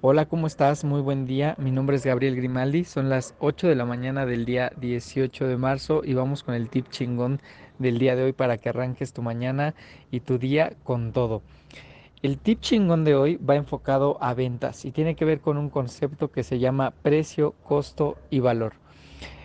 Hola, ¿cómo estás? Muy buen día. Mi nombre es Gabriel Grimaldi. Son las 8 de la mañana del día 18 de marzo y vamos con el tip chingón del día de hoy para que arranques tu mañana y tu día con todo. El tip chingón de hoy va enfocado a ventas y tiene que ver con un concepto que se llama precio, costo y valor.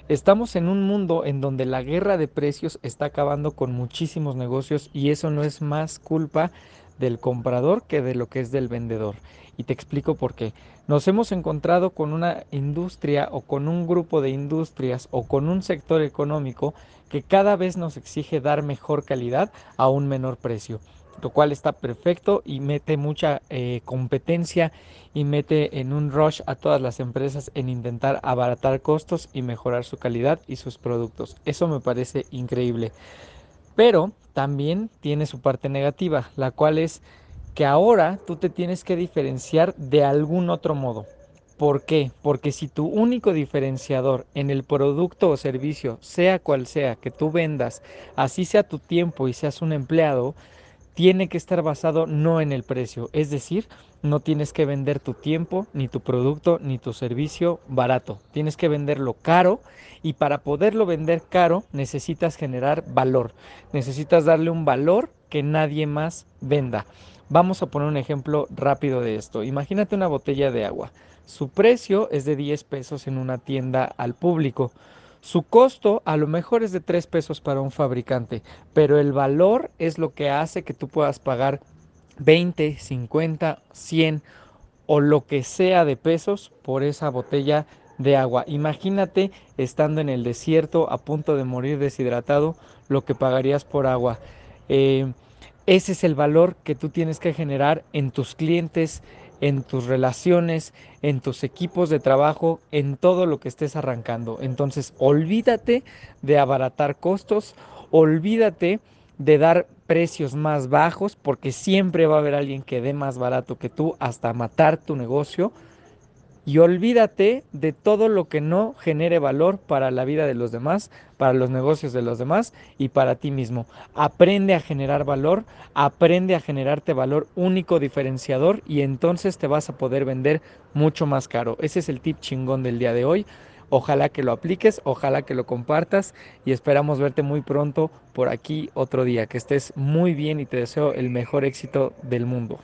Estamos en un mundo en donde la guerra de precios está acabando con muchísimos negocios y eso no es más culpa del comprador que de lo que es del vendedor. Y te explico por qué. Nos hemos encontrado con una industria o con un grupo de industrias o con un sector económico que cada vez nos exige dar mejor calidad a un menor precio lo cual está perfecto y mete mucha eh, competencia y mete en un rush a todas las empresas en intentar abaratar costos y mejorar su calidad y sus productos. Eso me parece increíble. Pero también tiene su parte negativa, la cual es que ahora tú te tienes que diferenciar de algún otro modo. ¿Por qué? Porque si tu único diferenciador en el producto o servicio, sea cual sea que tú vendas, así sea tu tiempo y seas un empleado, tiene que estar basado no en el precio, es decir, no tienes que vender tu tiempo, ni tu producto, ni tu servicio barato. Tienes que venderlo caro y para poderlo vender caro necesitas generar valor. Necesitas darle un valor que nadie más venda. Vamos a poner un ejemplo rápido de esto. Imagínate una botella de agua. Su precio es de 10 pesos en una tienda al público. Su costo a lo mejor es de 3 pesos para un fabricante, pero el valor es lo que hace que tú puedas pagar 20, 50, 100 o lo que sea de pesos por esa botella de agua. Imagínate estando en el desierto a punto de morir deshidratado, lo que pagarías por agua. Eh, ese es el valor que tú tienes que generar en tus clientes, en tus relaciones, en tus equipos de trabajo, en todo lo que estés arrancando. Entonces, olvídate de abaratar costos, olvídate de dar precios más bajos, porque siempre va a haber alguien que dé más barato que tú hasta matar tu negocio y olvídate de todo lo que no genere valor para la vida de los demás, para los negocios de los demás y para ti mismo. Aprende a generar valor, aprende a generarte valor único diferenciador y entonces te vas a poder vender mucho más caro. Ese es el tip chingón del día de hoy. Ojalá que lo apliques, ojalá que lo compartas y esperamos verte muy pronto por aquí otro día. Que estés muy bien y te deseo el mejor éxito del mundo.